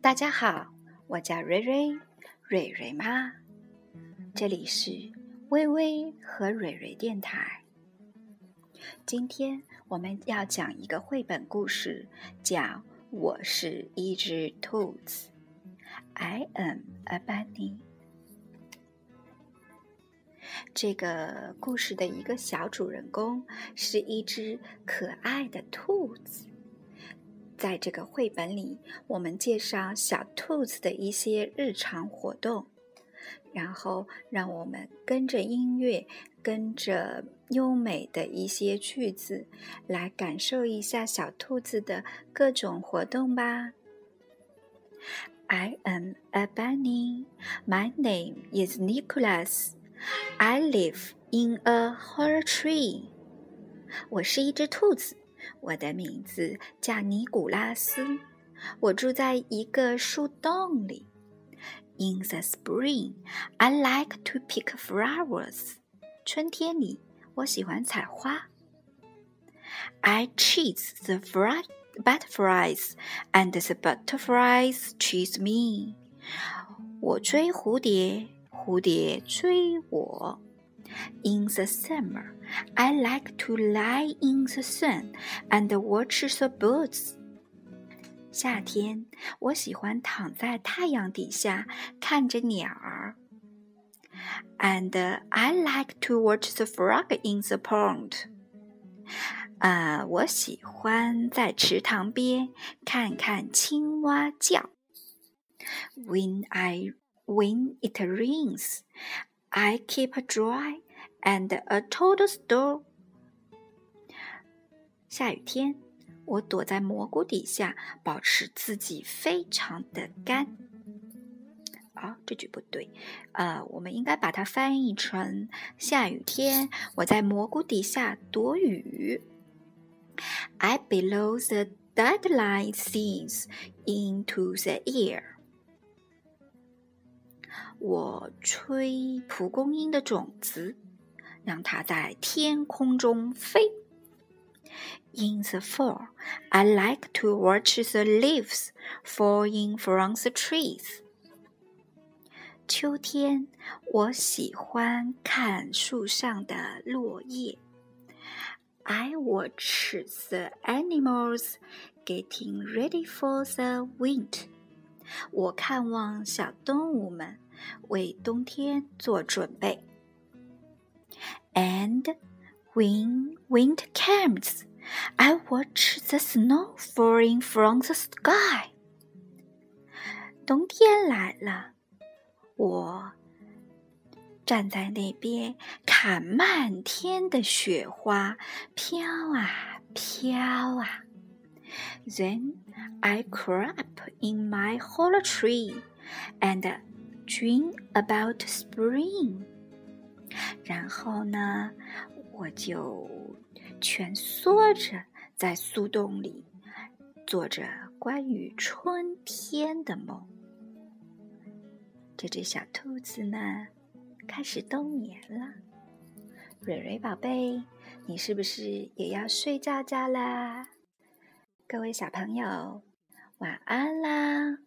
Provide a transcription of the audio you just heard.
大家好，我叫瑞瑞，瑞瑞妈。这里是微微和瑞瑞电台。今天我们要讲一个绘本故事，叫《我是一只兔子》。I am a bunny。这个故事的一个小主人公是一只可爱的兔子。在这个绘本里，我们介绍小兔子的一些日常活动，然后让我们跟着音乐，跟着优美的一些句子，来感受一下小兔子的各种活动吧。I am a bunny. My name is Nicholas. I live in a hollow tree. 我是一只兔子。我的名字叫尼古拉斯，我住在一个树洞里。In the spring, I like to pick flowers. 春天里，我喜欢采花。I chase the butterflies, and the butterflies chase me. 我追蝴蝶， 蝴蝶追我。In the summer, I like to lie in the sun and watch the birds. 夏天，我喜欢躺在太阳底下看着鸟儿。And I like to watch the frog in the pond. 啊，我喜欢在池塘边看看青蛙叫。When I when it rains. I keep dry and a toadstool. 下雨天，我躲在蘑菇底下，保持自己非常的干。啊、哦，这句不对，呃，我们应该把它翻译成“下雨天，我在蘑菇底下躲雨”。I below the dandelion seeds into the air. 我吹蒲公英的种子，让它在天空中飞。In the fall, I like to watch the leaves falling from the trees. 秋天，我喜欢看树上的落叶。I watch the animals getting ready for the winter. 我看望小动物们。为冬天做准备。And when winter comes, I watch the snow falling from the sky. 冬天来了，我站在那边看漫天的雪花飘啊飘啊。Then I crawl up in my hollow tree and Dream about spring，然后呢，我就蜷缩着在树洞里，做着关于春天的梦。这只小兔子呢，开始冬眠了。蕊蕊宝贝，你是不是也要睡觉觉啦？各位小朋友，晚安啦！